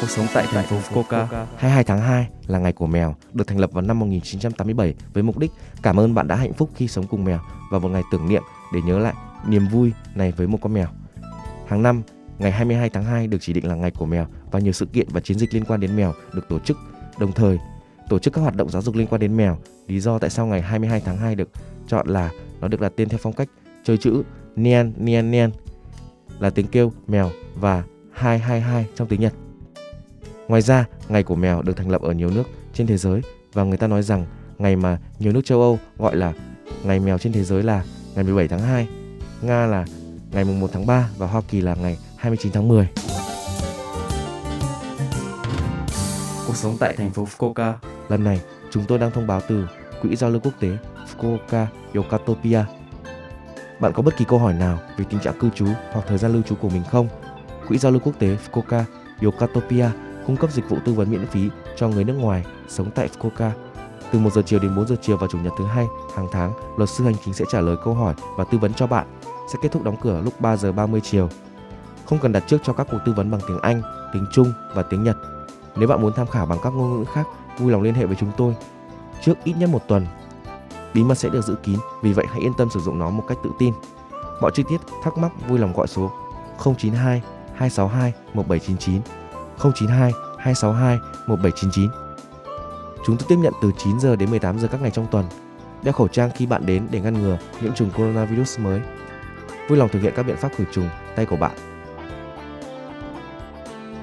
Cuộc sống tại thành phố Fukuoka. 22 tháng 2 là ngày của mèo, được thành lập vào năm 1987 với mục đích cảm ơn bạn đã hạnh phúc khi sống cùng mèo và một ngày tưởng niệm để nhớ lại niềm vui này với một con mèo. Hàng năm, ngày 22 tháng 2 được chỉ định là ngày của mèo và nhiều sự kiện và chiến dịch liên quan đến mèo được tổ chức. Đồng thời, tổ chức các hoạt động giáo dục liên quan đến mèo. Lý do tại sao ngày 22 tháng 2 được chọn là nó được đặt tên theo phong cách chơi chữ Nian Nian Nian là tiếng kêu mèo và 222 trong tiếng Nhật. Ngoài ra, ngày của mèo được thành lập ở nhiều nước trên thế giới và người ta nói rằng ngày mà nhiều nước châu Âu gọi là ngày mèo trên thế giới là ngày 17 tháng 2, Nga là ngày 1 tháng 3 và Hoa Kỳ là ngày 29 tháng 10. Cuộc sống tại thành phố Fukuoka. Lần này, chúng tôi đang thông báo từ Quỹ giao lưu quốc tế Fukuoka Yokatopia. Bạn có bất kỳ câu hỏi nào về tình trạng cư trú hoặc thời gian lưu trú của mình không? Quỹ giao lưu quốc tế Fukuoka Yokatopia cung cấp dịch vụ tư vấn miễn phí cho người nước ngoài sống tại Fukuoka. Từ 1 giờ chiều đến 4 giờ chiều vào chủ nhật thứ hai hàng tháng, luật sư hành chính sẽ trả lời câu hỏi và tư vấn cho bạn. Sẽ kết thúc đóng cửa lúc 3 giờ 30 chiều. Không cần đặt trước cho các cuộc tư vấn bằng tiếng Anh, tiếng Trung và tiếng Nhật. Nếu bạn muốn tham khảo bằng các ngôn ngữ khác, vui lòng liên hệ với chúng tôi trước ít nhất một tuần. Bí mật sẽ được giữ kín, vì vậy hãy yên tâm sử dụng nó một cách tự tin. Mọi chi tiết, thắc mắc vui lòng gọi số 092 262 1799 092 262 1799. Chúng tôi tiếp nhận từ 9 giờ đến 18 giờ các ngày trong tuần. Đeo khẩu trang khi bạn đến để ngăn ngừa nhiễm trùng coronavirus mới. Vui lòng thực hiện các biện pháp khử trùng tay của bạn.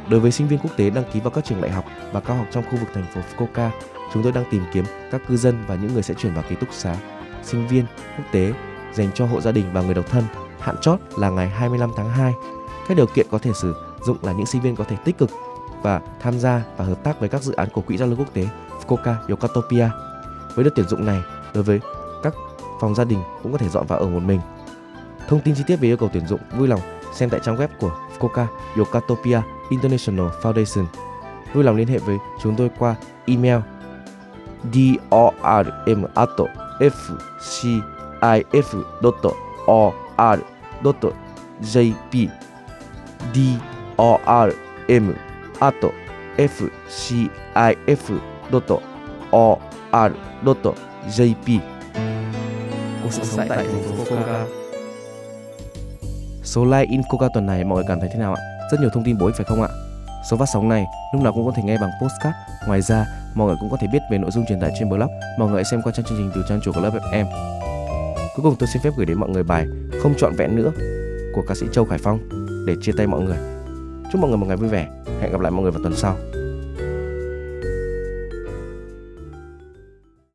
Đối với sinh viên quốc tế đăng ký vào các trường đại học và cao học trong khu vực thành phố Fukuoka, chúng tôi đang tìm kiếm các cư dân và những người sẽ chuyển vào ký túc xá. Sinh viên quốc tế dành cho hộ gia đình và người độc thân, hạn chót là ngày 25 tháng 2. Các điều kiện có thể sử dụng là những sinh viên có thể tích cực và tham gia và hợp tác với các dự án của Quỹ giao lưu quốc tế Fukuoka Yokatopia. Với đợt tuyển dụng này, đối với các phòng gia đình cũng có thể dọn vào ở một mình. Thông tin chi tiết về yêu cầu tuyển dụng vui lòng xem tại trang web của Fukuoka Yokatopia International Foundation. Vui lòng liên hệ với chúng tôi qua email dorm@fcif.or.jp dorm fcif.or.jp Cuộc sống tại thành phố Fukuoka. Số like in Coca tuần này mọi người cảm thấy thế nào ạ? Rất nhiều thông tin bổ ích phải không ạ? Số phát sóng này lúc nào cũng có thể nghe bằng postcard. Ngoài ra, mọi người cũng có thể biết về nội dung truyền tải trên blog. Mọi người hãy xem qua trang chương trình từ trang chủ của lớp FM. Cuối cùng tôi xin phép gửi đến mọi người bài Không trọn vẹn nữa của ca sĩ Châu Khải Phong để chia tay mọi người. Chúc mọi người một ngày vui vẻ. Hẹn gặp lại mọi người vào tuần sau.